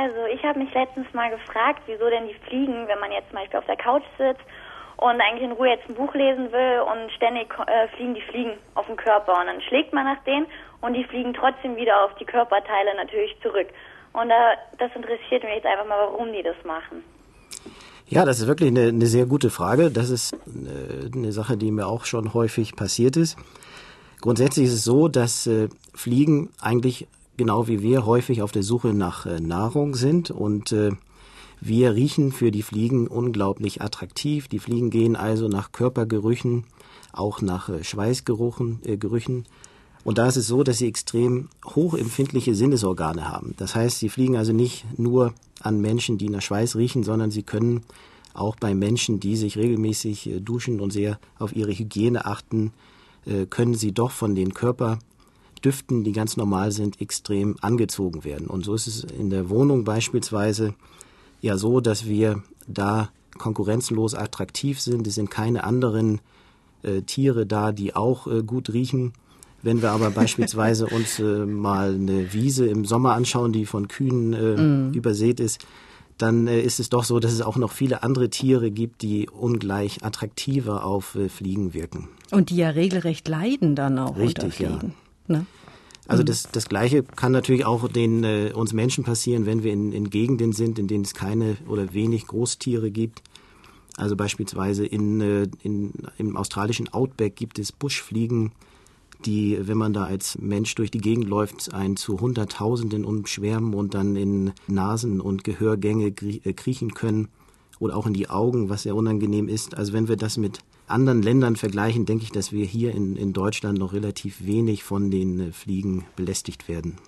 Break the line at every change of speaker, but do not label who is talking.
Also, ich habe mich letztens mal gefragt, wieso denn die Fliegen, wenn man jetzt zum Beispiel auf der Couch sitzt und eigentlich in Ruhe jetzt ein Buch lesen will und ständig äh, fliegen die Fliegen auf den Körper und dann schlägt man nach denen und die fliegen trotzdem wieder auf die Körperteile natürlich zurück. Und äh, das interessiert mich jetzt einfach mal, warum die das machen.
Ja, das ist wirklich eine, eine sehr gute Frage. Das ist eine, eine Sache, die mir auch schon häufig passiert ist. Grundsätzlich ist es so, dass äh, Fliegen eigentlich genau wie wir häufig auf der Suche nach äh, Nahrung sind und äh, wir riechen für die Fliegen unglaublich attraktiv. Die Fliegen gehen also nach Körpergerüchen, auch nach äh, Schweißgeruchen, äh, Gerüchen. Und da ist es so, dass sie extrem hochempfindliche Sinnesorgane haben. Das heißt, sie fliegen also nicht nur an Menschen, die nach Schweiß riechen, sondern sie können auch bei Menschen, die sich regelmäßig duschen und sehr auf ihre Hygiene achten, können sie doch von den Körperdüften, die ganz normal sind, extrem angezogen werden. Und so ist es in der Wohnung beispielsweise ja so, dass wir da konkurrenzlos attraktiv sind. Es sind keine anderen äh, Tiere da, die auch äh, gut riechen. Wenn wir aber beispielsweise uns äh, mal eine Wiese im Sommer anschauen, die von Kühen äh, mm. übersät ist, dann äh, ist es doch so, dass es auch noch viele andere Tiere gibt, die ungleich attraktiver auf äh, Fliegen wirken.
Und die ja regelrecht leiden dann auch
Richtig, ja. Ne? Also mhm. das, das Gleiche kann natürlich auch den, äh, uns Menschen passieren, wenn wir in, in Gegenden sind, in denen es keine oder wenig Großtiere gibt. Also beispielsweise in, äh, in, im australischen Outback gibt es Buschfliegen, die, wenn man da als Mensch durch die Gegend läuft, einen zu Hunderttausenden umschwärmen und dann in Nasen und Gehörgänge äh, kriechen können oder auch in die Augen, was sehr unangenehm ist. Also wenn wir das mit anderen Ländern vergleichen, denke ich, dass wir hier in, in Deutschland noch relativ wenig von den äh, Fliegen belästigt werden.